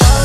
Oh.